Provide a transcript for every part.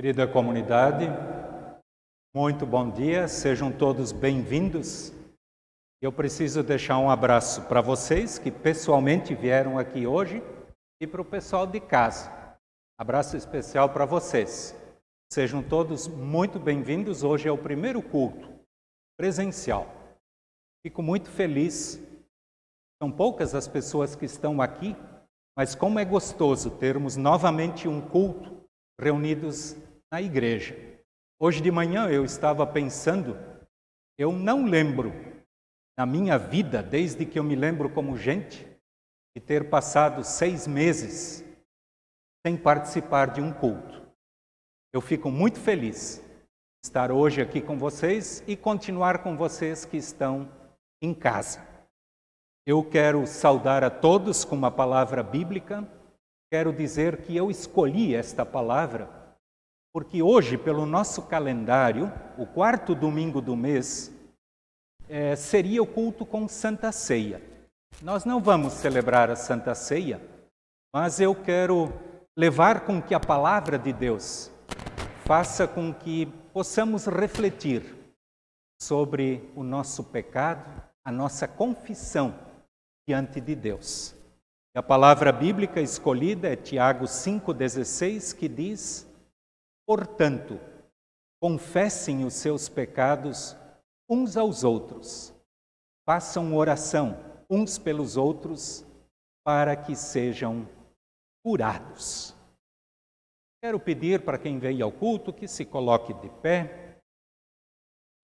Querida comunidade, muito bom dia, sejam todos bem-vindos. Eu preciso deixar um abraço para vocês que pessoalmente vieram aqui hoje e para o pessoal de casa. Abraço especial para vocês. Sejam todos muito bem-vindos. Hoje é o primeiro culto presencial. Fico muito feliz. São poucas as pessoas que estão aqui, mas como é gostoso termos novamente um culto reunidos na igreja. Hoje de manhã eu estava pensando, eu não lembro na minha vida, desde que eu me lembro como gente, de ter passado seis meses sem participar de um culto. Eu fico muito feliz de estar hoje aqui com vocês e continuar com vocês que estão em casa. Eu quero saudar a todos com uma palavra bíblica. Quero dizer que eu escolhi esta palavra porque hoje, pelo nosso calendário, o quarto domingo do mês é, seria o culto com Santa Ceia. Nós não vamos celebrar a Santa Ceia, mas eu quero levar com que a palavra de Deus faça com que possamos refletir sobre o nosso pecado, a nossa confissão diante de Deus. E a palavra bíblica escolhida é Tiago 5,16, que diz Portanto, confessem os seus pecados uns aos outros, façam oração uns pelos outros para que sejam curados. Quero pedir para quem veio ao culto que se coloque de pé.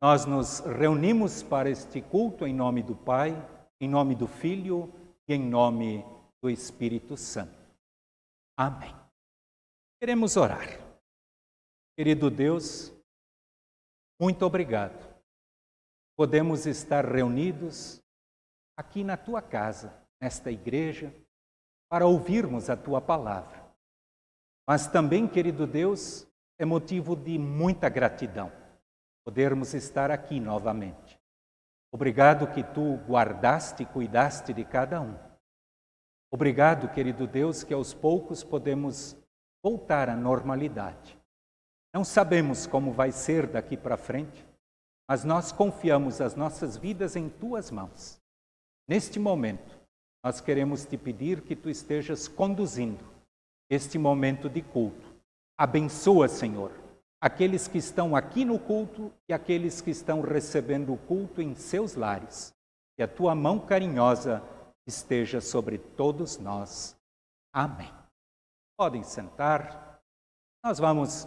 Nós nos reunimos para este culto em nome do Pai, em nome do Filho e em nome do Espírito Santo. Amém. Queremos orar. Querido Deus, muito obrigado. Podemos estar reunidos aqui na tua casa, nesta igreja, para ouvirmos a tua palavra. Mas também, querido Deus, é motivo de muita gratidão podermos estar aqui novamente. Obrigado que tu guardaste e cuidaste de cada um. Obrigado, querido Deus, que aos poucos podemos voltar à normalidade. Não sabemos como vai ser daqui para frente, mas nós confiamos as nossas vidas em tuas mãos. Neste momento, nós queremos te pedir que tu estejas conduzindo este momento de culto. Abençoa, Senhor, aqueles que estão aqui no culto e aqueles que estão recebendo o culto em seus lares. Que a tua mão carinhosa esteja sobre todos nós. Amém. Podem sentar. Nós vamos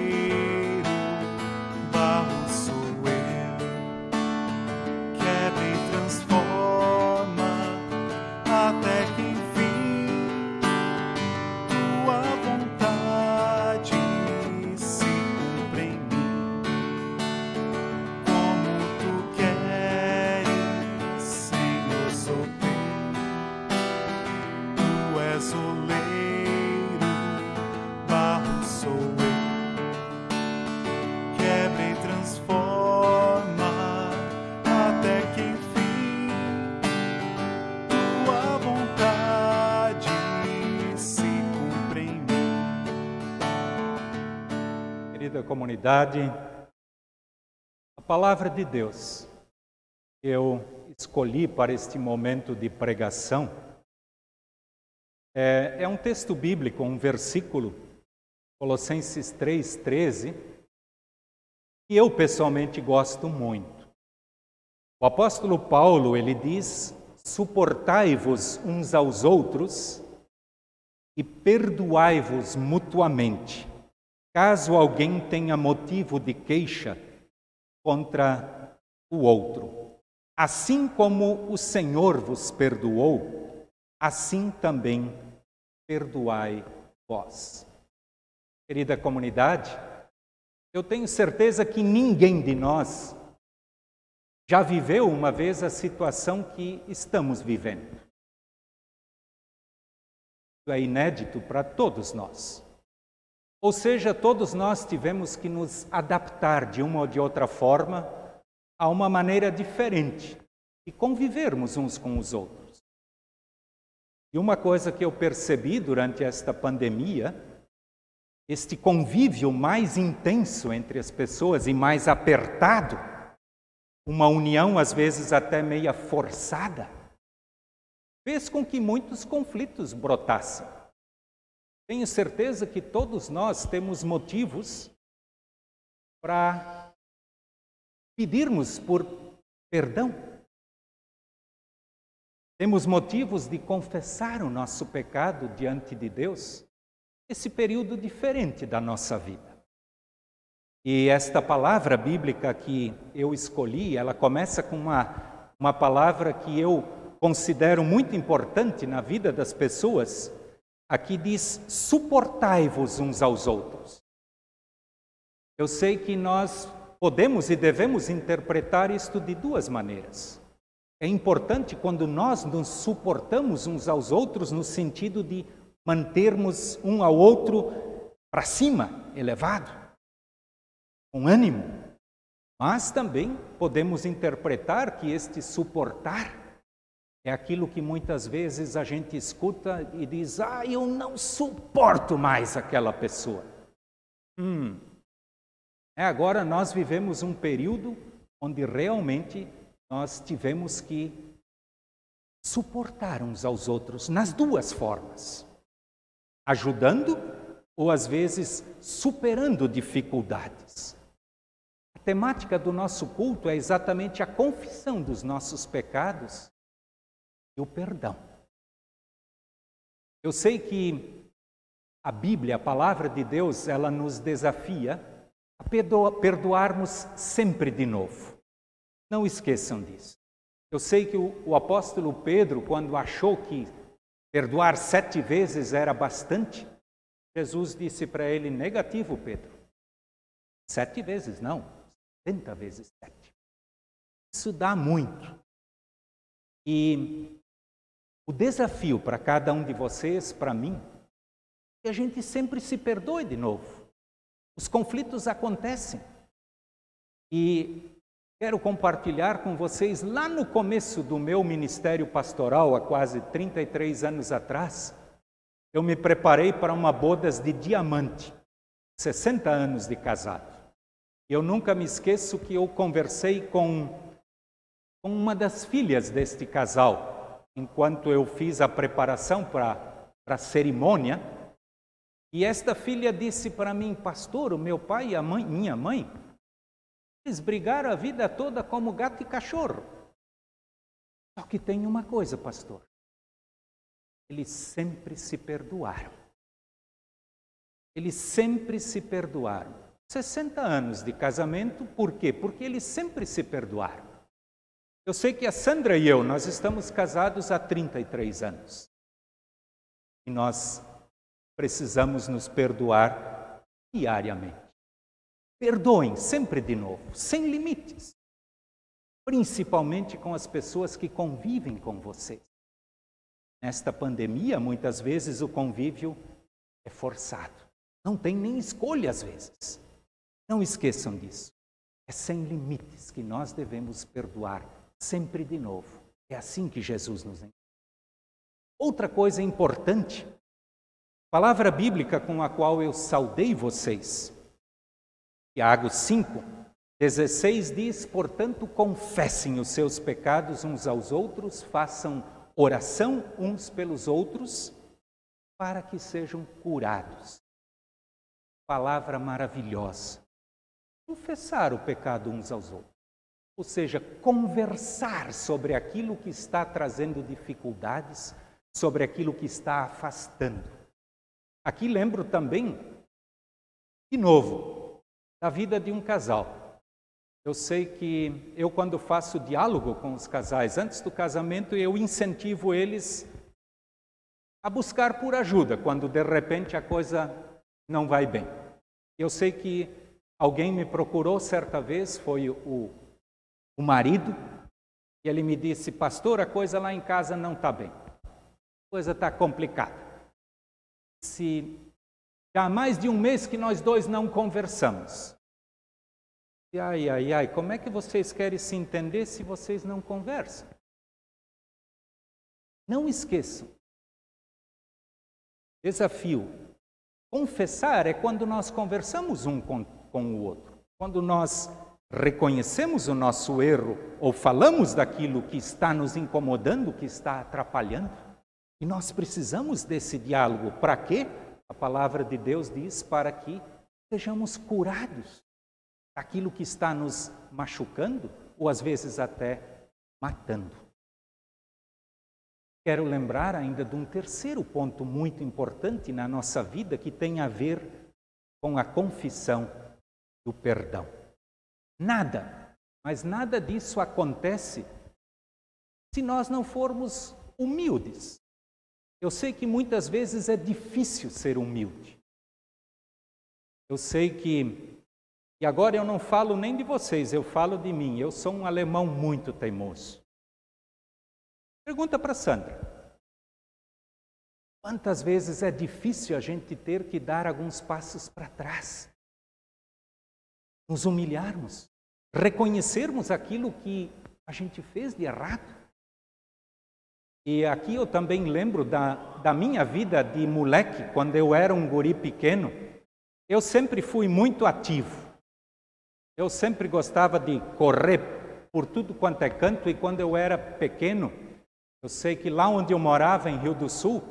a palavra de Deus que eu escolhi para este momento de pregação é, é um texto bíblico, um versículo, Colossenses 3,13, que eu pessoalmente gosto muito. O apóstolo Paulo, ele diz: suportai-vos uns aos outros e perdoai-vos mutuamente caso alguém tenha motivo de queixa contra o outro. Assim como o Senhor vos perdoou, assim também perdoai vós. Querida comunidade, eu tenho certeza que ninguém de nós já viveu uma vez a situação que estamos vivendo. Isso é inédito para todos nós. Ou seja, todos nós tivemos que nos adaptar de uma ou de outra forma a uma maneira diferente e convivermos uns com os outros. E uma coisa que eu percebi durante esta pandemia, este convívio mais intenso entre as pessoas e mais apertado, uma união às vezes até meia forçada, fez com que muitos conflitos brotassem. Tenho certeza que todos nós temos motivos para pedirmos por perdão. Temos motivos de confessar o nosso pecado diante de Deus, esse período diferente da nossa vida. E esta palavra bíblica que eu escolhi, ela começa com uma, uma palavra que eu considero muito importante na vida das pessoas. Aqui diz: suportai-vos uns aos outros. Eu sei que nós podemos e devemos interpretar isto de duas maneiras. É importante quando nós nos suportamos uns aos outros no sentido de mantermos um ao outro para cima, elevado com ânimo, mas também podemos interpretar que este suportar é aquilo que muitas vezes a gente escuta e diz: Ah, eu não suporto mais aquela pessoa. Hum. É, agora nós vivemos um período onde realmente nós tivemos que suportar uns aos outros nas duas formas, ajudando ou às vezes superando dificuldades temática do nosso culto é exatamente a confissão dos nossos pecados e o perdão. Eu sei que a Bíblia, a palavra de Deus, ela nos desafia a perdoarmos sempre de novo. Não esqueçam disso. Eu sei que o, o apóstolo Pedro, quando achou que perdoar sete vezes era bastante, Jesus disse para ele: negativo, Pedro. Sete vezes não, 70 vezes 7. Isso dá muito. E o desafio para cada um de vocês, para mim, é que a gente sempre se perdoe de novo. Os conflitos acontecem. E quero compartilhar com vocês, lá no começo do meu ministério pastoral, há quase 33 anos atrás, eu me preparei para uma bodas de diamante, 60 anos de casado. Eu nunca me esqueço que eu conversei com, com uma das filhas deste casal, enquanto eu fiz a preparação para a cerimônia. E esta filha disse para mim, pastor, o meu pai e a mãe, minha mãe, eles brigaram a vida toda como gato e cachorro. Só que tem uma coisa, pastor. Eles sempre se perdoaram. Eles sempre se perdoaram. 60 anos de casamento, por quê? Porque eles sempre se perdoaram. Eu sei que a Sandra e eu, nós estamos casados há 33 anos. E nós precisamos nos perdoar diariamente. Perdoem sempre de novo, sem limites. Principalmente com as pessoas que convivem com vocês. Nesta pandemia, muitas vezes o convívio é forçado. Não tem nem escolha às vezes. Não esqueçam disso. É sem limites que nós devemos perdoar sempre de novo. É assim que Jesus nos ensina. Outra coisa importante, palavra bíblica com a qual eu saudei vocês. Tiago 5, 16 diz: Portanto, confessem os seus pecados uns aos outros, façam oração uns pelos outros, para que sejam curados. Palavra maravilhosa confessar o pecado uns aos outros. Ou seja, conversar sobre aquilo que está trazendo dificuldades, sobre aquilo que está afastando. Aqui lembro também, de novo, da vida de um casal. Eu sei que eu, quando faço diálogo com os casais antes do casamento, eu incentivo eles a buscar por ajuda quando de repente a coisa não vai bem. Eu sei que Alguém me procurou certa vez, foi o, o marido, e ele me disse: Pastor, a coisa lá em casa não está bem, a coisa está complicada. Se Já há mais de um mês que nós dois não conversamos. E ai, ai, ai, como é que vocês querem se entender se vocês não conversam? Não esqueçam. Desafio. Confessar é quando nós conversamos um com, com o outro. Quando nós reconhecemos o nosso erro ou falamos daquilo que está nos incomodando, que está atrapalhando. E nós precisamos desse diálogo. Para quê? A palavra de Deus diz para que sejamos curados daquilo que está nos machucando ou às vezes até matando. Quero lembrar ainda de um terceiro ponto muito importante na nossa vida que tem a ver com a confissão do perdão. Nada, mas nada disso acontece se nós não formos humildes. Eu sei que muitas vezes é difícil ser humilde. Eu sei que, e agora eu não falo nem de vocês, eu falo de mim. Eu sou um alemão muito teimoso. Pergunta para Sandra. Quantas vezes é difícil a gente ter que dar alguns passos para trás? Nos humilharmos, reconhecermos aquilo que a gente fez de errado. E aqui eu também lembro da, da minha vida de moleque, quando eu era um guri pequeno. Eu sempre fui muito ativo. Eu sempre gostava de correr por tudo quanto é canto, e quando eu era pequeno, eu sei que lá onde eu morava, em Rio do Sul,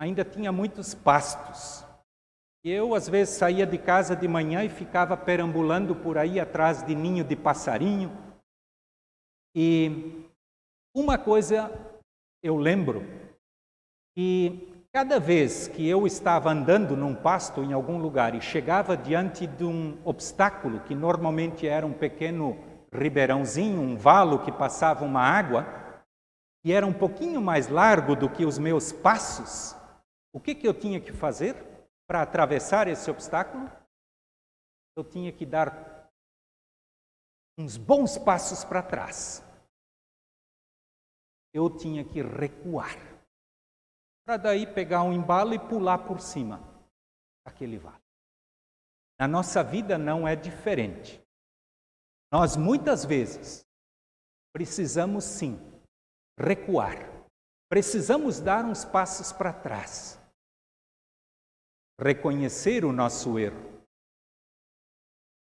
ainda tinha muitos pastos. Eu, às vezes, saía de casa de manhã e ficava perambulando por aí atrás de ninho de passarinho. E uma coisa eu lembro que cada vez que eu estava andando num pasto em algum lugar e chegava diante de um obstáculo, que normalmente era um pequeno ribeirãozinho, um valo que passava uma água, e era um pouquinho mais largo do que os meus passos, o que, que eu tinha que fazer para atravessar esse obstáculo? Eu tinha que dar uns bons passos para trás eu tinha que recuar. Para daí pegar um embalo e pular por cima daquele vale. Na nossa vida não é diferente. Nós muitas vezes precisamos sim recuar. Precisamos dar uns passos para trás. Reconhecer o nosso erro.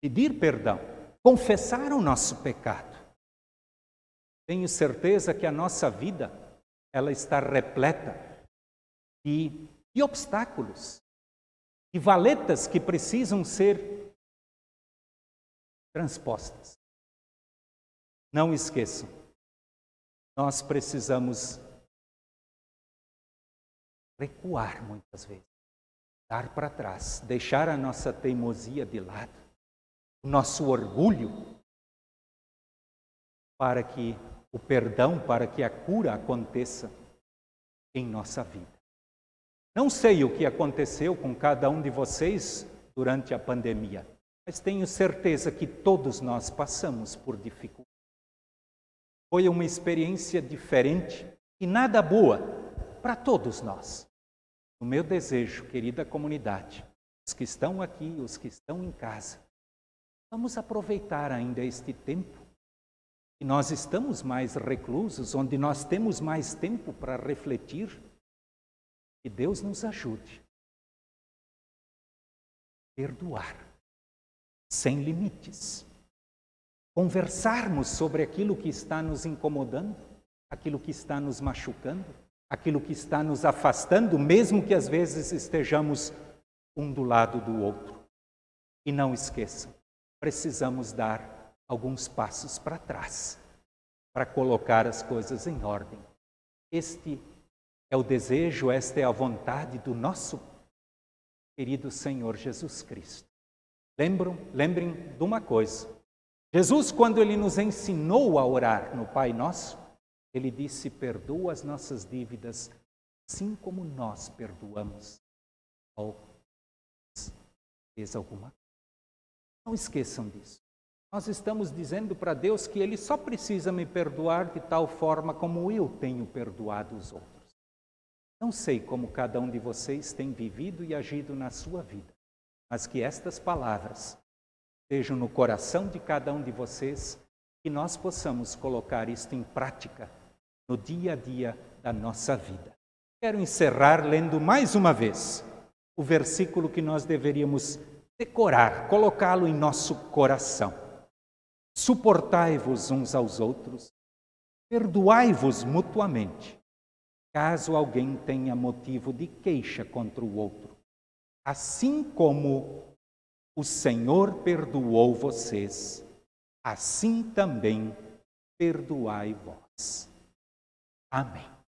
Pedir perdão. Confessar o nosso pecado. Tenho certeza que a nossa vida ela está repleta de, de obstáculos, de valetas que precisam ser transpostas. Não esqueçam, nós precisamos recuar muitas vezes, dar para trás, deixar a nossa teimosia de lado, o nosso orgulho, para que o perdão para que a cura aconteça em nossa vida. Não sei o que aconteceu com cada um de vocês durante a pandemia, mas tenho certeza que todos nós passamos por dificuldades. Foi uma experiência diferente e nada boa para todos nós. O meu desejo, querida comunidade, os que estão aqui, os que estão em casa, vamos aproveitar ainda este tempo e nós estamos mais reclusos, onde nós temos mais tempo para refletir, que Deus nos ajude. Perdoar, sem limites. Conversarmos sobre aquilo que está nos incomodando, aquilo que está nos machucando, aquilo que está nos afastando, mesmo que às vezes estejamos um do lado do outro. E não esqueçam, precisamos dar alguns passos para trás para colocar as coisas em ordem. Este é o desejo, esta é a vontade do nosso querido Senhor Jesus Cristo. Lembram, lembrem de uma coisa. Jesus, quando ele nos ensinou a orar no Pai Nosso, ele disse: Perdoa as nossas dívidas, assim como nós perdoamos ao fez alguma Não esqueçam disso. Nós estamos dizendo para Deus que Ele só precisa me perdoar de tal forma como eu tenho perdoado os outros. Não sei como cada um de vocês tem vivido e agido na sua vida, mas que estas palavras estejam no coração de cada um de vocês, que nós possamos colocar isto em prática no dia a dia da nossa vida. Quero encerrar lendo mais uma vez o versículo que nós deveríamos decorar, colocá-lo em nosso coração. Suportai-vos uns aos outros, perdoai-vos mutuamente, caso alguém tenha motivo de queixa contra o outro. Assim como o Senhor perdoou vocês, assim também perdoai vós. Amém.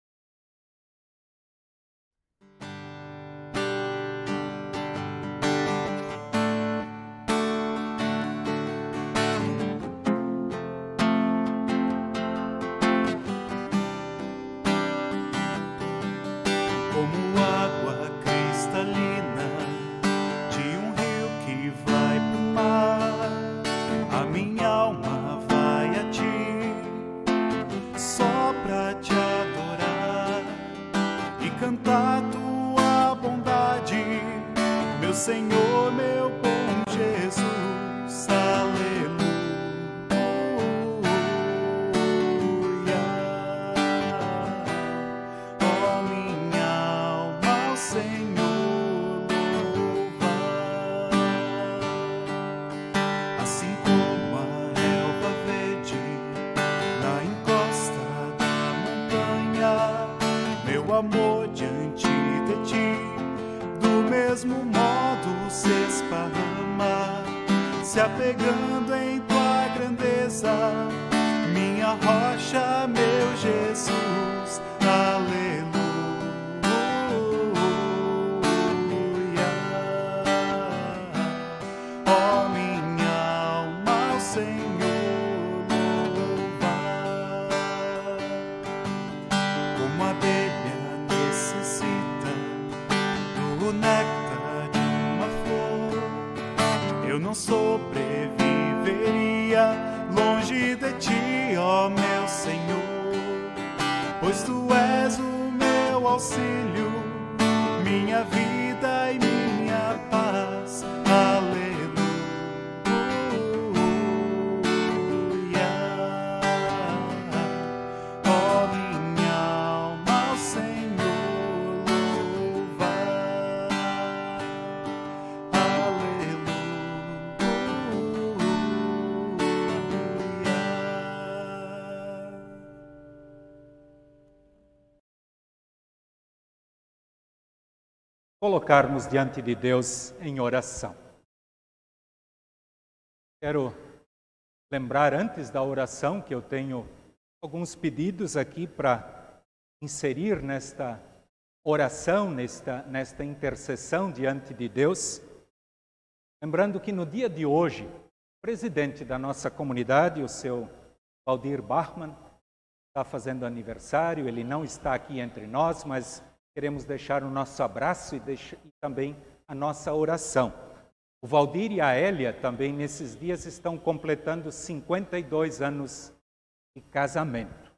amor diante de ti, do mesmo modo se esparrama, se apegando em tua grandeza, minha rocha, meu Jesus. não sobreviveria longe de ti, ó meu Senhor. Pois tu és o meu auxílio, minha vida e minha paz. Colocarmos diante de Deus em oração. Quero lembrar antes da oração que eu tenho alguns pedidos aqui para inserir nesta oração, nesta, nesta intercessão diante de Deus. Lembrando que no dia de hoje, o presidente da nossa comunidade, o seu Valdir Bachmann, está fazendo aniversário, ele não está aqui entre nós, mas Queremos deixar o nosso abraço e, deixa, e também a nossa oração. O Valdir e a Hélia também nesses dias estão completando 52 anos de casamento.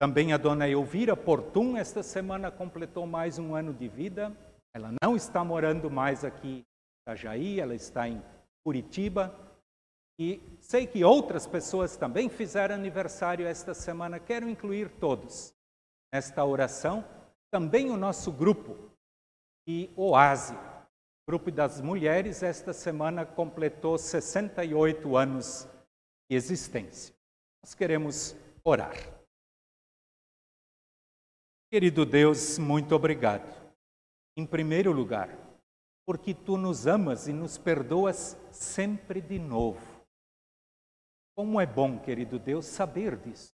Também a dona Elvira Portum, esta semana, completou mais um ano de vida. Ela não está morando mais aqui em Itajaí, ela está em Curitiba. E sei que outras pessoas também fizeram aniversário esta semana. Quero incluir todos nesta oração também o nosso grupo e Oase, grupo das mulheres, esta semana completou 68 anos de existência. Nós queremos orar. Querido Deus, muito obrigado. Em primeiro lugar, porque tu nos amas e nos perdoas sempre de novo. Como é bom, querido Deus, saber disso.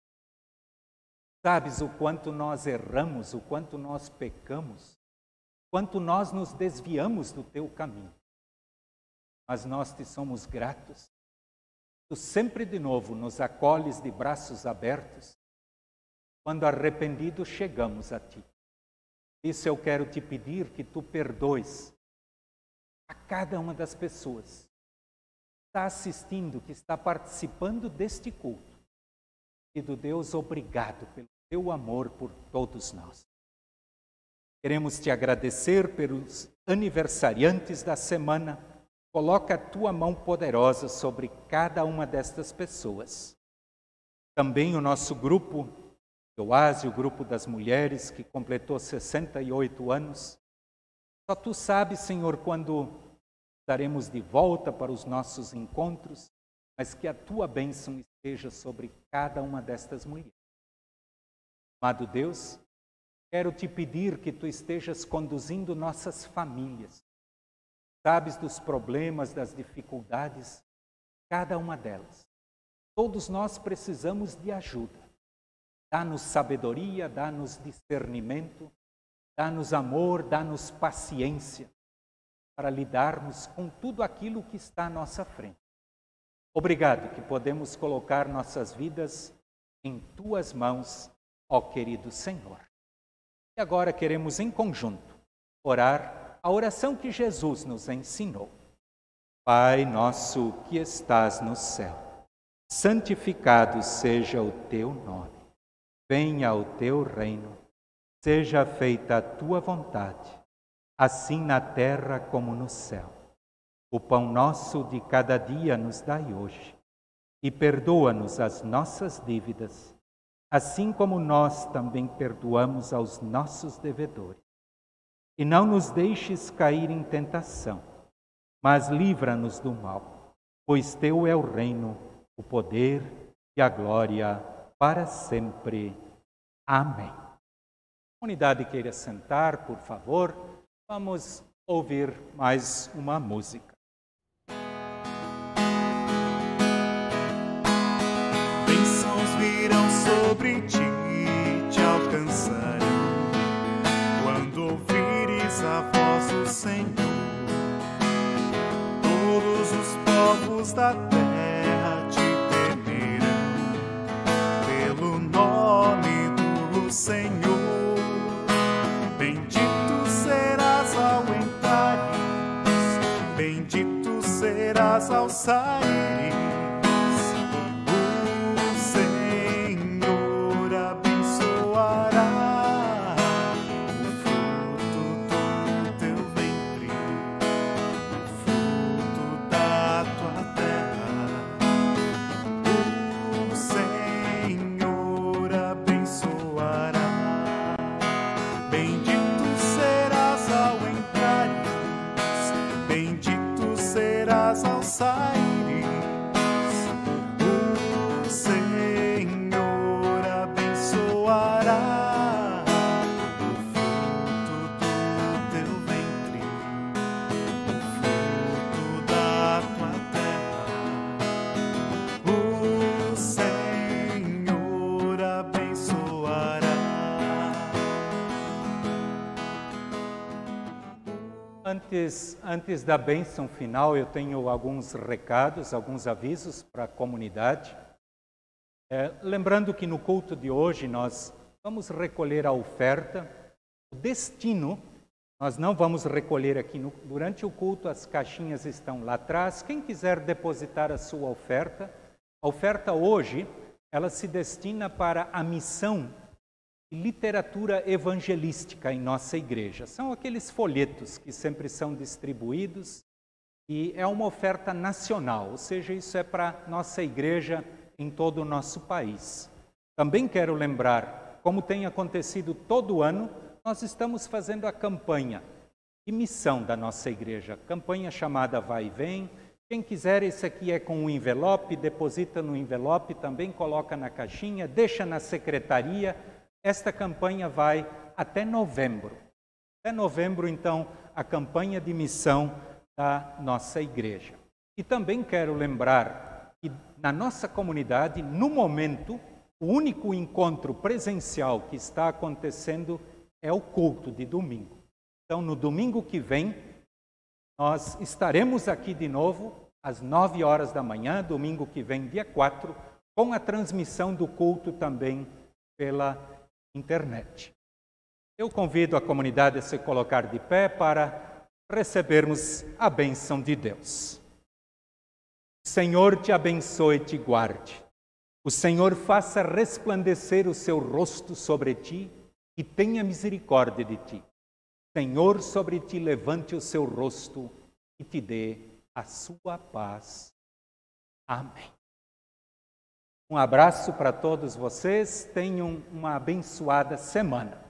Sabes o quanto nós erramos, o quanto nós pecamos, quanto nós nos desviamos do teu caminho. Mas nós te somos gratos. Tu sempre de novo nos acolhes de braços abertos quando arrependidos chegamos a ti. Isso eu quero te pedir que tu perdoes a cada uma das pessoas que está assistindo, que está participando deste culto. E do Deus, obrigado pelo teu amor por todos nós. Queremos te agradecer pelos aniversariantes da semana. Coloca a tua mão poderosa sobre cada uma destas pessoas. Também o nosso grupo, o Oase, o grupo das mulheres, que completou 68 anos. Só tu sabes, Senhor, quando estaremos de volta para os nossos encontros, mas que a tua bênção esteja sobre cada uma destas mulheres. Amado Deus, quero te pedir que tu estejas conduzindo nossas famílias. Sabes dos problemas, das dificuldades, cada uma delas. Todos nós precisamos de ajuda. Dá-nos sabedoria, dá-nos discernimento, dá-nos amor, dá-nos paciência para lidarmos com tudo aquilo que está à nossa frente. Obrigado que podemos colocar nossas vidas em tuas mãos, ó querido Senhor. E agora queremos em conjunto orar a oração que Jesus nos ensinou. Pai nosso que estás no céu, santificado seja o teu nome. Venha o teu reino. Seja feita a tua vontade, assim na terra como no céu. O pão nosso de cada dia nos dai hoje, e perdoa-nos as nossas dívidas, assim como nós também perdoamos aos nossos devedores. E não nos deixes cair em tentação, mas livra-nos do mal, pois teu é o reino, o poder e a glória para sempre. Amém. Unidade queira sentar, por favor. Vamos ouvir mais uma música. Sobre ti te alcançarão quando ouvires a voz do Senhor. Todos os povos da terra te temerão pelo nome do Senhor. Bendito serás ao entrares, bendito serás ao sair. Antes, antes da bênção final, eu tenho alguns recados, alguns avisos para a comunidade. É, lembrando que no culto de hoje nós vamos recolher a oferta, o destino, nós não vamos recolher aqui no, durante o culto, as caixinhas estão lá atrás. Quem quiser depositar a sua oferta, a oferta hoje, ela se destina para a missão literatura evangelística em nossa igreja. São aqueles folhetos que sempre são distribuídos e é uma oferta nacional, ou seja, isso é para nossa igreja em todo o nosso país. Também quero lembrar, como tem acontecido todo ano, nós estamos fazendo a campanha de missão da nossa igreja, campanha chamada Vai e Vem. Quem quiser, esse aqui é com um envelope, deposita no envelope, também coloca na caixinha, deixa na secretaria esta campanha vai até novembro. Até novembro, então, a campanha de missão da nossa igreja. E também quero lembrar que na nossa comunidade, no momento, o único encontro presencial que está acontecendo é o culto de domingo. Então, no domingo que vem, nós estaremos aqui de novo às nove horas da manhã, domingo que vem, dia 4, com a transmissão do culto também pela internet. Eu convido a comunidade a se colocar de pé para recebermos a bênção de Deus. O Senhor te abençoe e te guarde. O Senhor faça resplandecer o seu rosto sobre ti e tenha misericórdia de ti. Senhor sobre ti levante o seu rosto e te dê a sua paz. Amém. Um abraço para todos vocês, tenham uma abençoada semana.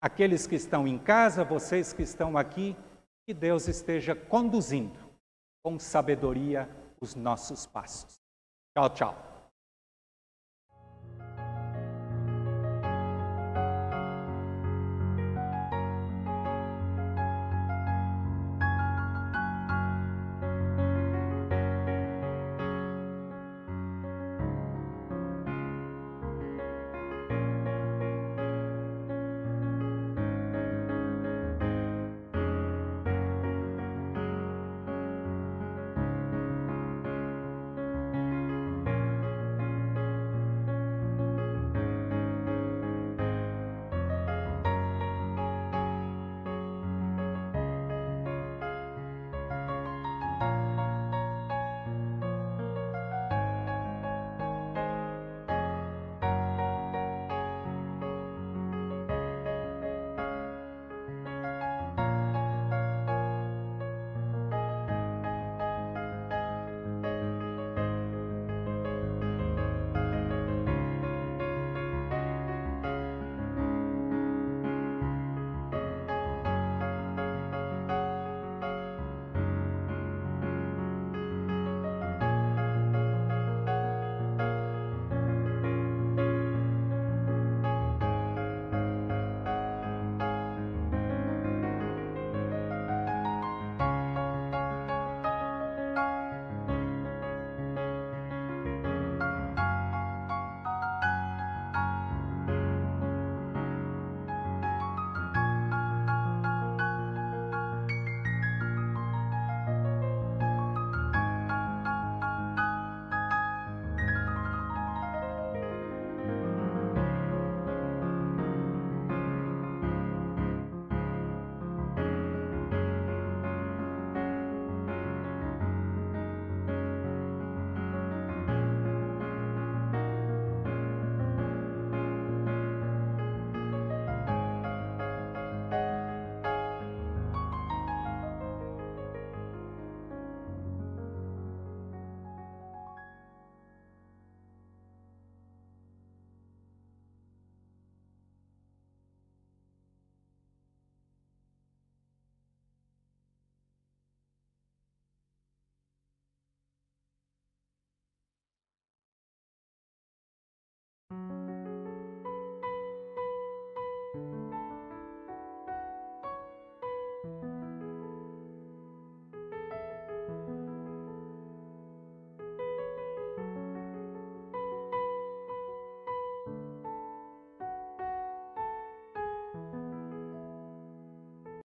Aqueles que estão em casa, vocês que estão aqui, que Deus esteja conduzindo com sabedoria os nossos passos. Tchau, tchau.